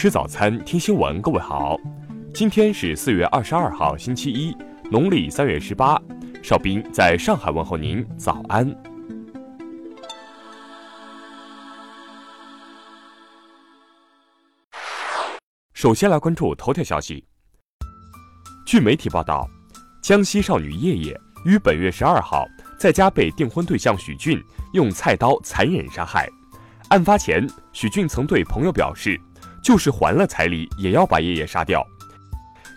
吃早餐，听新闻。各位好，今天是四月二十二号，星期一，农历三月十八。邵兵在上海问候您，早安。首先来关注头条消息。据媒体报道，江西少女叶叶于本月十二号在家被订婚对象许俊用菜刀残忍杀害。案发前，许俊曾对朋友表示。就是还了彩礼，也要把叶叶杀掉。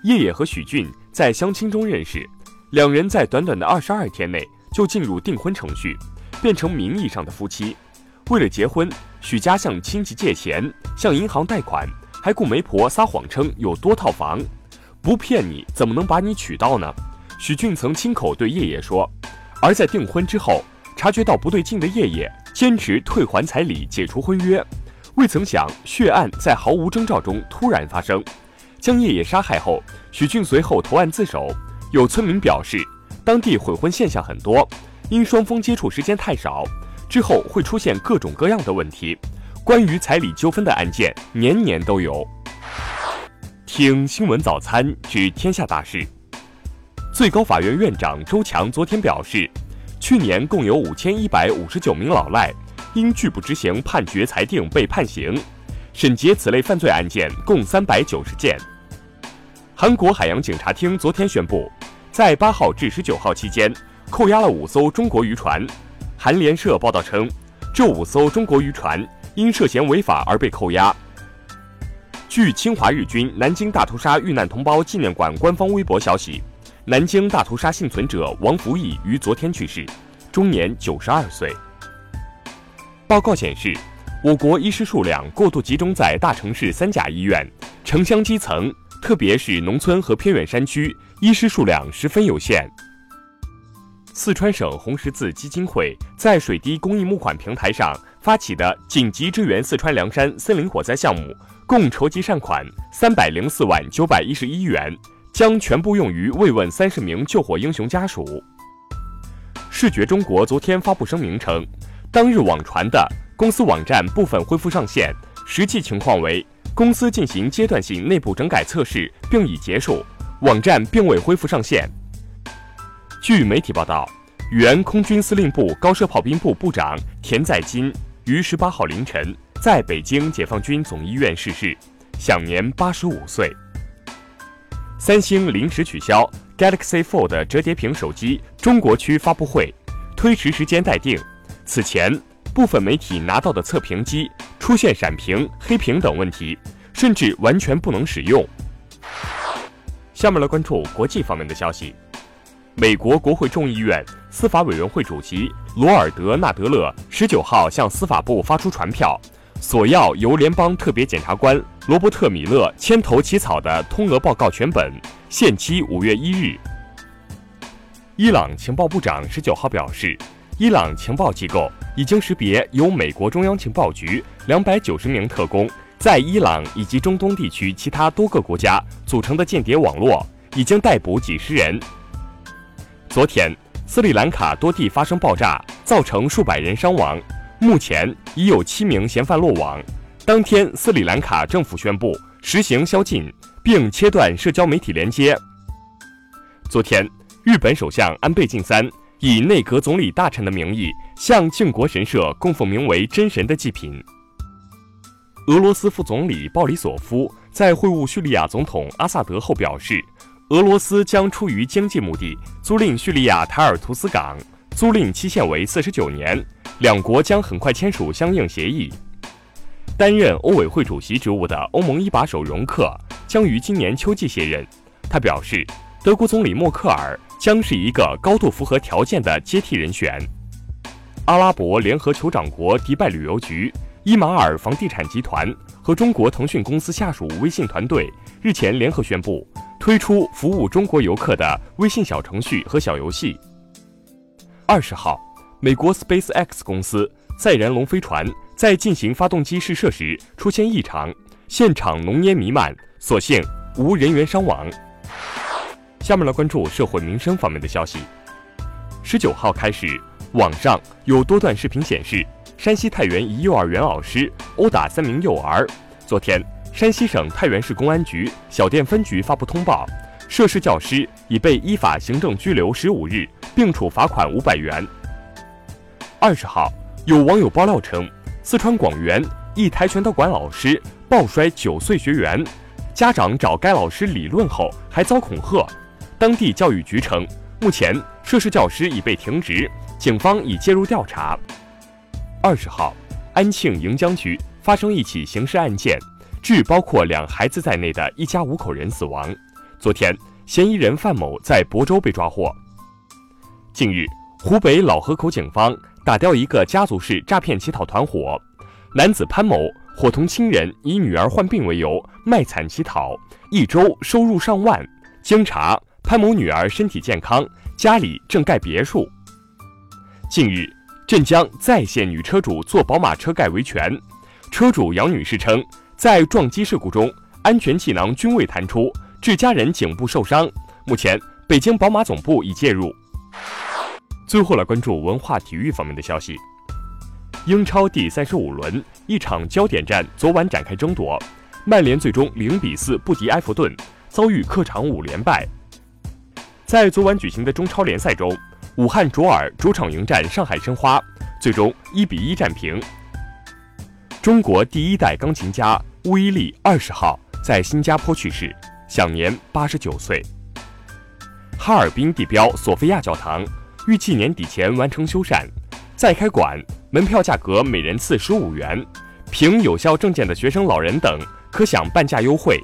叶叶和许俊在相亲中认识，两人在短短的二十二天内就进入订婚程序，变成名义上的夫妻。为了结婚，许家向亲戚借钱，向银行贷款，还雇媒婆撒谎称有多套房。不骗你，怎么能把你娶到呢？许俊曾亲口对叶叶说。而在订婚之后，察觉到不对劲的叶叶坚持退还彩礼，解除婚约。未曾想，血案在毫无征兆中突然发生。将叶叶杀害后，许俊随后投案自首。有村民表示，当地悔婚现象很多，因双方接触时间太少，之后会出现各种各样的问题。关于彩礼纠纷的案件，年年都有。听新闻早餐知天下大事。最高法院院长周强昨天表示，去年共有五千一百五十九名老赖。因拒不执行判决裁定被判刑，审结此类犯罪案件共三百九十件。韩国海洋警察厅昨天宣布，在八号至十九号期间扣押了五艘中国渔船。韩联社报道称，这五艘中国渔船因涉嫌违法而被扣押。据侵华日军南京大屠杀遇难同胞纪念馆官方微博消息，南京大屠杀幸存者王福义于昨天去世，终年九十二岁。报告显示，我国医师数量过度集中在大城市三甲医院，城乡基层，特别是农村和偏远山区，医师数量十分有限。四川省红十字基金会在水滴公益募款平台上发起的紧急支援四川凉山森林火灾项目，共筹集善款三百零四万九百一十一元，将全部用于慰问三十名救火英雄家属。视觉中国昨天发布声明称。当日网传的公司网站部分恢复上线，实际情况为公司进行阶段性内部整改测试并已结束，网站并未恢复上线。据媒体报道，原空军司令部高射炮兵部部长田在金于十八号凌晨在北京解放军总医院逝世，享年八十五岁。三星临时取消 Galaxy Fold 折叠屏手机中国区发布会，推迟时间待定。此前，部分媒体拿到的测评机出现闪屏、黑屏等问题，甚至完全不能使用。下面来关注国际方面的消息。美国国会众议院司法委员会主席罗尔德纳德勒十九号向司法部发出传票，索要由联邦特别检察官罗伯特米勒牵头起草的通俄报告全本，限期五月一日。伊朗情报部长十九号表示。伊朗情报机构已经识别由美国中央情报局两百九十名特工在伊朗以及中东地区其他多个国家组成的间谍网络，已经逮捕几十人。昨天，斯里兰卡多地发生爆炸，造成数百人伤亡，目前已有七名嫌犯落网。当天，斯里兰卡政府宣布实行宵禁，并切断社交媒体连接。昨天，日本首相安倍晋三。以内阁总理大臣的名义向靖国神社供奉名为“真神”的祭品。俄罗斯副总理鲍里索夫在会晤叙利亚总统阿萨德后表示，俄罗斯将出于经济目的租赁叙利亚塔尔图斯港，租赁期限为四十九年，两国将很快签署相应协议。担任欧委会主席职务的欧盟一把手容克将于今年秋季卸任。他表示，德国总理默克尔。将是一个高度符合条件的接替人选。阿拉伯联合酋长国迪拜旅游局、伊马尔房地产集团和中国腾讯公司下属微信团队日前联合宣布，推出服务中国游客的微信小程序和小游戏。二十号，美国 SpaceX 公司载人龙飞船在进行发动机试射时出现异常，现场浓烟弥漫，所幸无人员伤亡。下面来关注社会民生方面的消息。十九号开始，网上有多段视频显示，山西太原一幼儿园老师殴打三名幼儿。昨天，山西省太原市公安局小店分局发布通报，涉事教师已被依法行政拘留十五日，并处罚款五百元。二十号，有网友爆料称，四川广元一跆拳道馆老师暴摔九岁学员，家长找该老师理论后还遭恐吓。当地教育局称，目前涉事教师已被停职，警方已介入调查。二十号，安庆盈江区发生一起刑事案件。致包括两孩子在内的一家五口人死亡。昨天，嫌疑人范某在亳州被抓获。近日，湖北老河口警方打掉一个家族式诈骗乞讨团伙，男子潘某伙同亲人以女儿患病为由卖惨乞讨，一周收入上万。经查，潘某女儿身体健康，家里正盖别墅。近日，镇江再现女车主坐宝马车盖维权，车主杨女士称。在撞击事故中，安全气囊均未弹出，致家人颈部受伤。目前，北京宝马总部已介入。最后来关注文化体育方面的消息。英超第三十五轮，一场焦点战昨晚展开争夺，曼联最终零比四不敌埃弗顿，遭遇客场五连败。在昨晚举行的中超联赛中，武汉卓尔主场迎战上海申花，最终一比一战平。中国第一代钢琴家。乌伊利二十号在新加坡去世，享年八十九岁。哈尔滨地标索菲亚教堂预计年底前完成修缮，再开馆，门票价格每人次十五元，凭有效证件的学生、老人等可享半价优惠。